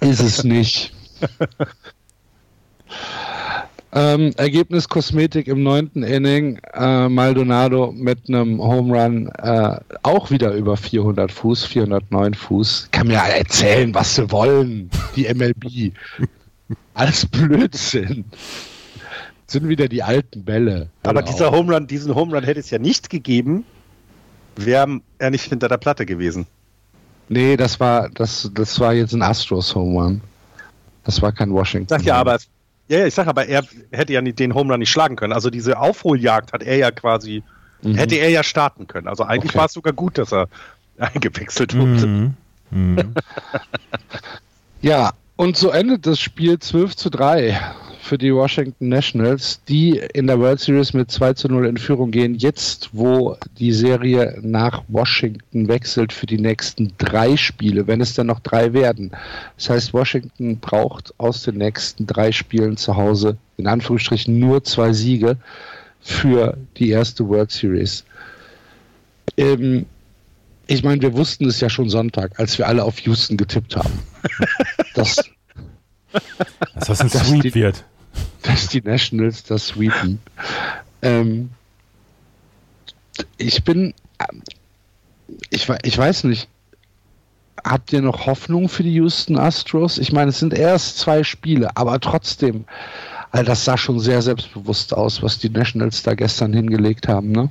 Ist es nicht. <laughs> Ähm, Ergebnis Kosmetik im neunten Inning. Äh, Maldonado mit einem Home Run äh, auch wieder über 400 Fuß, 409 Fuß. Kann mir erzählen, was sie wollen, die MLB. <laughs> Alles Blödsinn sind wieder die alten Bälle. Aber dieser Home Run, diesen Home Run hätte es ja nicht gegeben, wäre er nicht hinter der Platte gewesen. Nee, das war, das, das war jetzt ein Astros Home Run. Das war kein Washington. Sag ja, aber ja, ich sag aber, er hätte ja den Home Run nicht schlagen können. Also diese Aufholjagd hat er ja quasi, mhm. hätte er ja starten können. Also eigentlich okay. war es sogar gut, dass er <laughs> eingewechselt wurde. Mhm. Mhm. <laughs> ja, und so endet das Spiel 12 zu 3 für die Washington Nationals, die in der World Series mit 2 zu 0 in Führung gehen. Jetzt, wo die Serie nach Washington wechselt für die nächsten drei Spiele, wenn es dann noch drei werden. Das heißt, Washington braucht aus den nächsten drei Spielen zu Hause in Anführungsstrichen nur zwei Siege für die erste World Series. Ähm, ich meine, wir wussten es ja schon Sonntag, als wir alle auf Houston getippt haben. <laughs> dass, dass das ein Sweep wird dass die Nationals das sweepen. Ähm, ich bin, ich, ich weiß nicht, habt ihr noch Hoffnung für die Houston Astros? Ich meine, es sind erst zwei Spiele, aber trotzdem, also das sah schon sehr selbstbewusst aus, was die Nationals da gestern hingelegt haben, ne?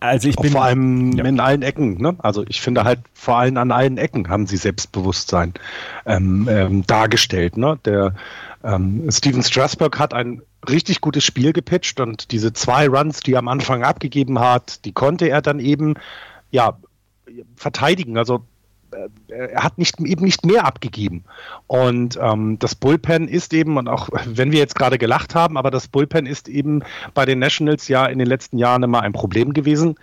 Also ich bin vor allem ja. in allen Ecken. Ne? Also ich finde halt vor allem an allen Ecken haben sie Selbstbewusstsein ähm, ähm, dargestellt. Ne? Der ähm, Steven Strasberg hat ein richtig gutes Spiel gepitcht und diese zwei Runs, die er am Anfang abgegeben hat, die konnte er dann eben ja verteidigen. Also äh, er hat nicht, eben nicht mehr abgegeben. Und ähm, das Bullpen ist eben, und auch wenn wir jetzt gerade gelacht haben, aber das Bullpen ist eben bei den Nationals ja in den letzten Jahren immer ein Problem gewesen.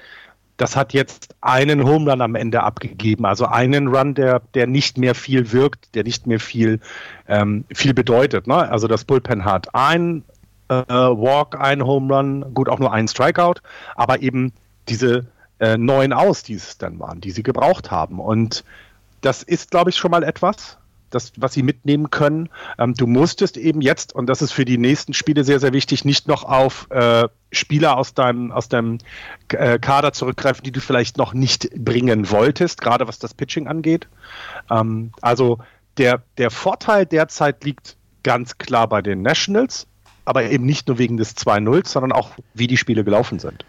Das hat jetzt einen Home Run am Ende abgegeben, also einen Run, der, der nicht mehr viel wirkt, der nicht mehr viel, ähm, viel bedeutet. Ne? Also das Bullpen hat ein äh, Walk, ein Home Run, gut auch nur einen Strikeout, aber eben diese äh, neun aus, die es dann waren, die sie gebraucht haben. Und das ist, glaube ich, schon mal etwas. Das, was sie mitnehmen können. Ähm, du musstest eben jetzt, und das ist für die nächsten Spiele sehr, sehr wichtig, nicht noch auf äh, Spieler aus deinem, aus deinem äh, Kader zurückgreifen, die du vielleicht noch nicht bringen wolltest, gerade was das Pitching angeht. Ähm, also der, der Vorteil derzeit liegt ganz klar bei den Nationals, aber eben nicht nur wegen des 2-0, sondern auch, wie die Spiele gelaufen sind.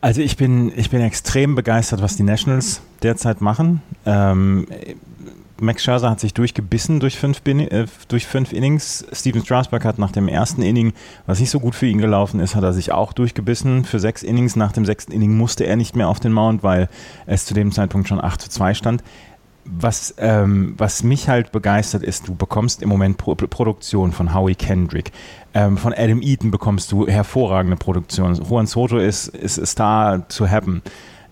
Also ich bin, ich bin extrem begeistert, was die Nationals derzeit machen. Ähm, Max Scherzer hat sich durchgebissen durch fünf, äh, durch fünf Innings. Steven Strasberg hat nach dem ersten Inning, was nicht so gut für ihn gelaufen ist, hat er sich auch durchgebissen. Für sechs Innings, nach dem sechsten Inning musste er nicht mehr auf den Mount, weil es zu dem Zeitpunkt schon 8 zu 2 stand. Was, ähm, was mich halt begeistert ist, du bekommst im Moment Pro Produktion von Howie Kendrick. Ähm, von Adam Eaton bekommst du hervorragende Produktion. Juan Soto ist, ist star to happen.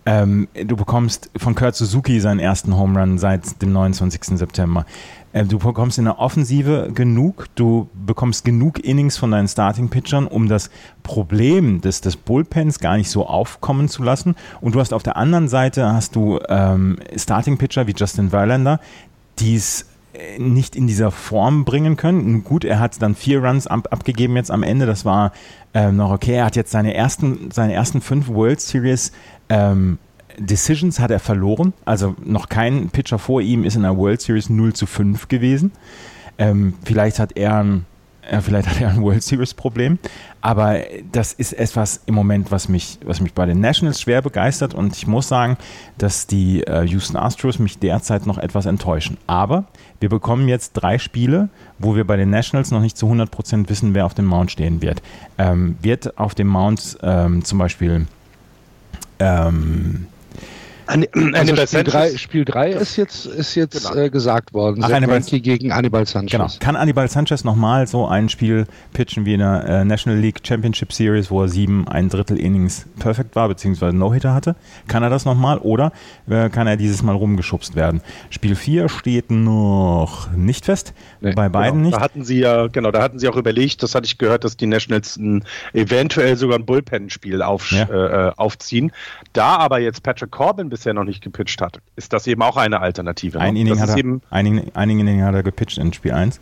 Ähm, du bekommst von Kurt Suzuki seinen ersten Home Run seit dem 29. September. Ähm, du bekommst in der Offensive genug, du bekommst genug Innings von deinen Starting-Pitchern, um das Problem des, des Bullpens gar nicht so aufkommen zu lassen. Und du hast auf der anderen Seite hast du ähm, Starting-Pitcher wie Justin Verlander, die es äh, nicht in dieser Form bringen können. Gut, er hat dann vier Runs ab, abgegeben jetzt am Ende. Das war ähm, noch okay. Er hat jetzt seine ersten, seine ersten fünf World Series ähm, Decisions hat er verloren. Also noch kein Pitcher vor ihm ist in der World Series 0 zu 5 gewesen. Ähm, vielleicht hat er ein äh, vielleicht hat er ein World Series Problem, aber das ist etwas im Moment, was mich, was mich bei den Nationals schwer begeistert und ich muss sagen, dass die äh, Houston Astros mich derzeit noch etwas enttäuschen. Aber wir bekommen jetzt drei Spiele, wo wir bei den Nationals noch nicht zu 100% wissen, wer auf dem Mount stehen wird. Ähm, wird auf dem Mount ähm, zum Beispiel ähm, also Spiel 3 Spiel drei ist jetzt, ist jetzt genau. äh, gesagt worden. Ach, Hannibal, gegen Anibal Sanchez. Genau. Kann Anibal Sanchez nochmal so ein Spiel pitchen wie in der äh, National League Championship Series, wo er sieben, ein Drittel Innings perfekt war, beziehungsweise No-Hitter hatte? Kann er das nochmal oder äh, kann er dieses Mal rumgeschubst werden? Spiel 4 steht noch nicht fest. Nee, bei beiden genau. nicht. Da hatten sie ja, genau, da hatten sie auch überlegt, das hatte ich gehört, dass die Nationals ein, eventuell sogar ein Bullpen-Spiel auf, ja. äh, aufziehen. Da aber jetzt Patrick Corbin bisher noch nicht gepitcht hat, ist das eben auch eine Alternative. Ne? Ein, Inning hat er, eben, ein, ein Inning hat er gepitcht in Spiel 1.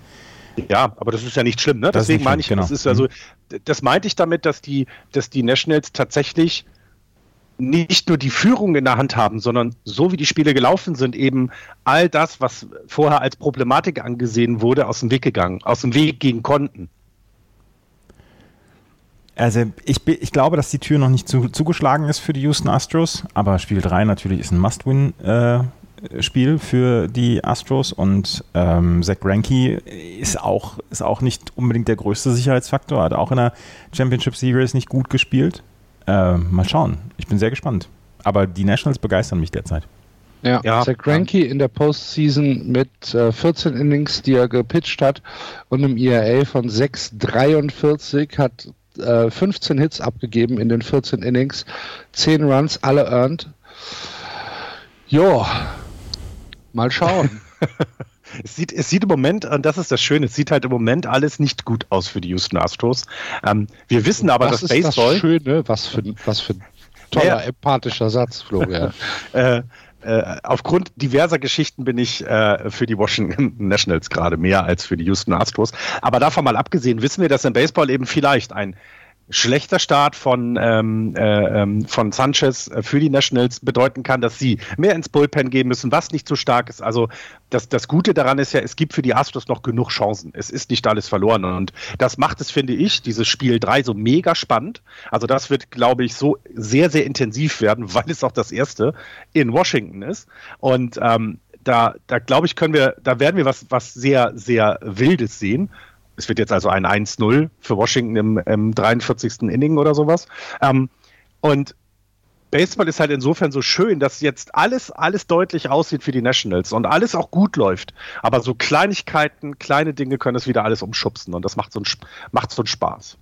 Ja, aber das ist ja nicht schlimm, ne? Deswegen meine ich, genau. das ist also, mhm. das meinte ich damit, dass die, dass die Nationals tatsächlich nicht nur die Führung in der Hand haben, sondern so wie die Spiele gelaufen sind, eben all das, was vorher als Problematik angesehen wurde, aus dem Weg gegangen, aus dem Weg gehen konnten. Also ich, ich glaube, dass die Tür noch nicht zu, zugeschlagen ist für die Houston Astros, aber Spiel 3 natürlich ist ein Must-Win. Äh, Spiel für die Astros und ähm, Zach Greinke ist auch, ist auch nicht unbedingt der größte Sicherheitsfaktor, hat auch in der Championship Series nicht gut gespielt. Äh, mal schauen, ich bin sehr gespannt. Aber die Nationals begeistern mich derzeit. Ja, ja. Zach Greinke in der Postseason mit äh, 14 Innings, die er gepitcht hat und einem ERA von 6,43 hat äh, 15 Hits abgegeben in den 14 Innings, 10 Runs, alle earned. Jo, mal schauen. <laughs> Es sieht, es sieht im Moment, und das ist das Schöne, es sieht halt im Moment alles nicht gut aus für die Houston Astros. Ähm, wir wissen aber, was dass ist Baseball. Das Schöne, was für, was für ein toller, ja. empathischer Satz, Florian. <laughs> äh, äh, aufgrund diverser Geschichten bin ich äh, für die Washington <laughs> Nationals gerade mehr als für die Houston Astros. Aber davon mal abgesehen, wissen wir, dass im Baseball eben vielleicht ein schlechter Start von, ähm, äh, ähm, von Sanchez äh, für die Nationals bedeuten kann, dass sie mehr ins Bullpen gehen müssen, was nicht so stark ist. Also das, das Gute daran ist ja, es gibt für die Astros noch genug Chancen. Es ist nicht alles verloren. Und das macht es, finde ich, dieses Spiel 3 so mega spannend. Also das wird, glaube ich, so sehr, sehr intensiv werden, <laughs> weil es auch das erste in Washington ist. Und ähm, da, da glaube ich, können wir, da werden wir was, was sehr, sehr Wildes sehen. Es wird jetzt also ein 1-0 für Washington im, im 43. Inning oder sowas. Ähm, und Baseball ist halt insofern so schön, dass jetzt alles, alles deutlich aussieht für die Nationals und alles auch gut läuft. Aber so Kleinigkeiten, kleine Dinge können es wieder alles umschubsen und das macht so, ein, macht so einen Spaß.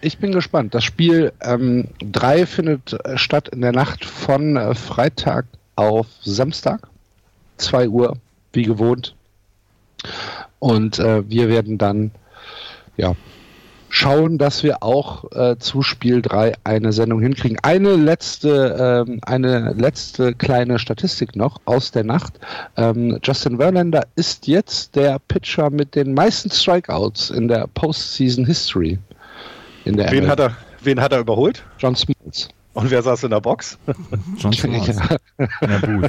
Ich bin gespannt. Das Spiel 3 ähm, findet äh, statt in der Nacht von äh, Freitag auf Samstag. 2 Uhr, wie gewohnt. Und äh, wir werden dann ja, schauen, dass wir auch äh, zu Spiel 3 eine Sendung hinkriegen. Eine letzte, ähm, eine letzte kleine Statistik noch aus der Nacht. Ähm, Justin Verlander ist jetzt der Pitcher mit den meisten Strikeouts in der Postseason History. In der wen, hat er, wen hat er überholt? John Smoltz. Und wer saß in der Box? John <laughs> Smoltz. Ja. ja, <laughs>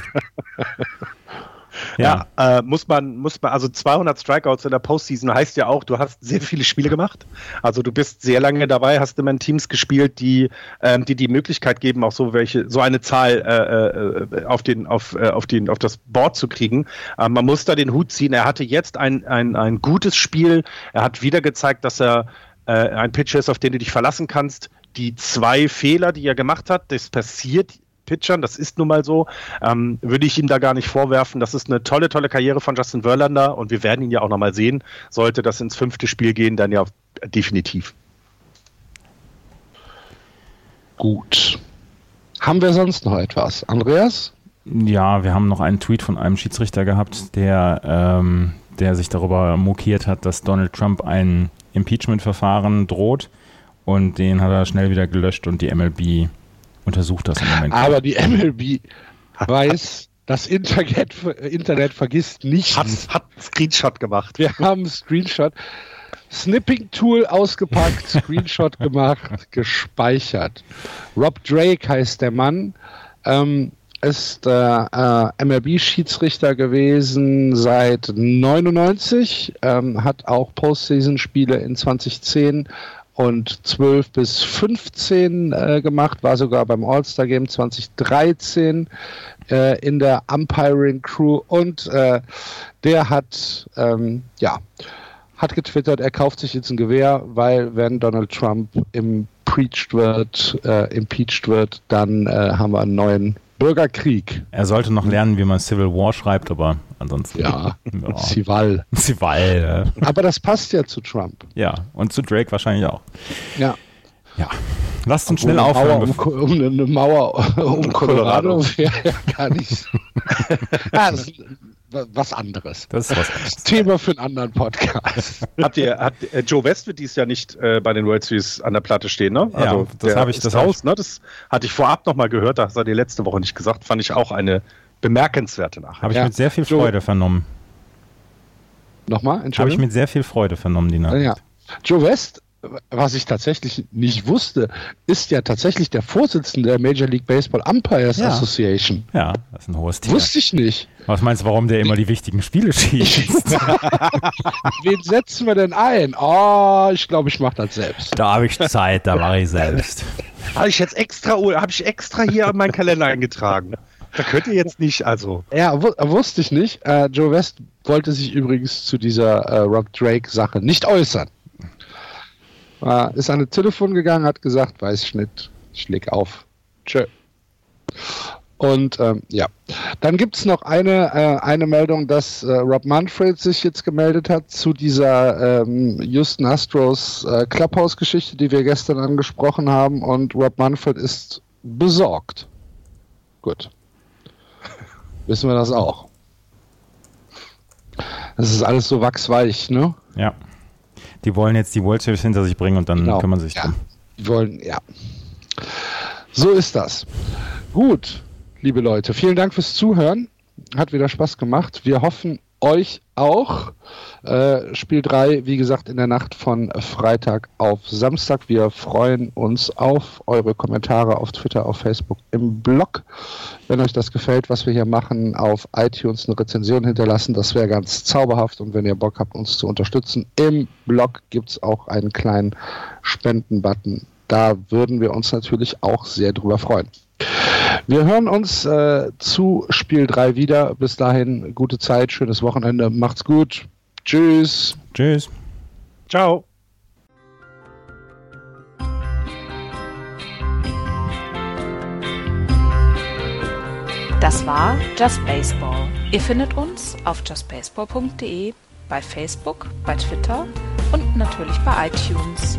ja, ja äh, muss man, muss man, also 200 Strikeouts in der Postseason heißt ja auch, du hast sehr viele Spiele gemacht. Also du bist sehr lange dabei, hast immer in Teams gespielt, die ähm, die, die Möglichkeit geben, auch so welche, so eine Zahl äh, äh, auf den, auf, äh, auf den, auf das Board zu kriegen. Ähm, man muss da den Hut ziehen. Er hatte jetzt ein, ein, ein gutes Spiel. Er hat wieder gezeigt, dass er äh, ein Pitcher ist, auf den du dich verlassen kannst. Die zwei Fehler, die er gemacht hat, das passiert Pitchern, das ist nun mal so, ähm, würde ich ihm da gar nicht vorwerfen. Das ist eine tolle, tolle Karriere von Justin Verlander und wir werden ihn ja auch nochmal sehen. Sollte das ins fünfte Spiel gehen, dann ja definitiv. Gut. Haben wir sonst noch etwas? Andreas? Ja, wir haben noch einen Tweet von einem Schiedsrichter gehabt, der, ähm, der sich darüber mokiert hat, dass Donald Trump ein Impeachment-Verfahren droht. Und den hat er schnell wieder gelöscht und die MLB untersucht das im Moment. Aber die MLB weiß, das Internet, Internet vergisst nichts. Hat, hat Screenshot gemacht. Wir haben Screenshot. Snipping-Tool ausgepackt, <laughs> Screenshot gemacht, gespeichert. Rob Drake heißt der Mann, ähm, ist äh, äh, MLB-Schiedsrichter gewesen seit 99, ähm, hat auch Postseason-Spiele in 2010 und 12 bis 15 äh, gemacht, war sogar beim All-Star Game 2013 äh, in der Umpiring Crew und äh, der hat, ähm, ja, hat getwittert, er kauft sich jetzt ein Gewehr, weil wenn Donald Trump impeached wird, äh, impeached wird, dann äh, haben wir einen neuen Bürgerkrieg. Er sollte noch lernen, wie man Civil War schreibt, aber ansonsten. Ja, ja. Cival. Ja. Aber das passt ja zu Trump. Ja, und zu Drake wahrscheinlich auch. Ja. Ja. Lasst uns schnell aufhören. Um, um, eine Mauer um Colorado <laughs> wäre ja gar nicht. <laughs> ja, das, was anderes. Das ist was anderes. Thema für einen anderen Podcast. <laughs> Habt ihr, hat, äh, Joe West wird dies Jahr nicht äh, bei den World Series an der Platte stehen, ne? Also ja, das habe ich das raus, ne? Das hatte ich vorab nochmal gehört, das hat er die letzte Woche nicht gesagt, fand ich auch eine bemerkenswerte Nachricht. Habe ich ja. mit sehr viel Freude Joe, vernommen. Nochmal, Entschuldigung. Habe ich mit sehr viel Freude vernommen, die Nachricht. Ja. Joe West was ich tatsächlich nicht wusste, ist ja tatsächlich der Vorsitzende der Major League Baseball Umpires ja. Association. Ja, das ist ein hohes Thema. Wusste ich nicht. Was meinst du, warum der immer die wichtigen Spiele schießt? <laughs> Wen setzen wir denn ein? Oh, ich glaube, ich mache das selbst. Da habe ich Zeit, da mache ich selbst. habe ich jetzt extra, habe ich extra hier in meinen Kalender eingetragen. Da könnt ihr jetzt nicht, also. Ja, wusste ich nicht. Uh, Joe West wollte sich übrigens zu dieser uh, Rob Drake-Sache nicht äußern. Äh, ist an das Telefon gegangen, hat gesagt, weiß ich nicht, ich leg auf. Tschö. Und ähm, ja, dann gibt es noch eine, äh, eine Meldung, dass äh, Rob Manfred sich jetzt gemeldet hat zu dieser ähm, Houston Astros äh, Clubhouse-Geschichte, die wir gestern angesprochen haben. Und Rob Manfred ist besorgt. Gut. Wissen wir das auch. Das ist alles so wachsweich, ne? Ja. Die wollen jetzt die World Series hinter sich bringen und dann genau. kümmern sie sich ja. drum. Die wollen, ja. So ist das. Gut, liebe Leute, vielen Dank fürs Zuhören. Hat wieder Spaß gemacht. Wir hoffen, euch auch. Äh, Spiel 3, wie gesagt, in der Nacht von Freitag auf Samstag. Wir freuen uns auf eure Kommentare auf Twitter, auf Facebook, im Blog. Wenn euch das gefällt, was wir hier machen, auf iTunes eine Rezension hinterlassen, das wäre ganz zauberhaft. Und wenn ihr Bock habt, uns zu unterstützen, im Blog gibt es auch einen kleinen Spenden-Button. Da würden wir uns natürlich auch sehr drüber freuen. Wir hören uns äh, zu Spiel 3 wieder. Bis dahin, gute Zeit, schönes Wochenende. Macht's gut. Tschüss. Tschüss. Ciao. Das war Just Baseball. Ihr findet uns auf justbaseball.de, bei Facebook, bei Twitter und natürlich bei iTunes.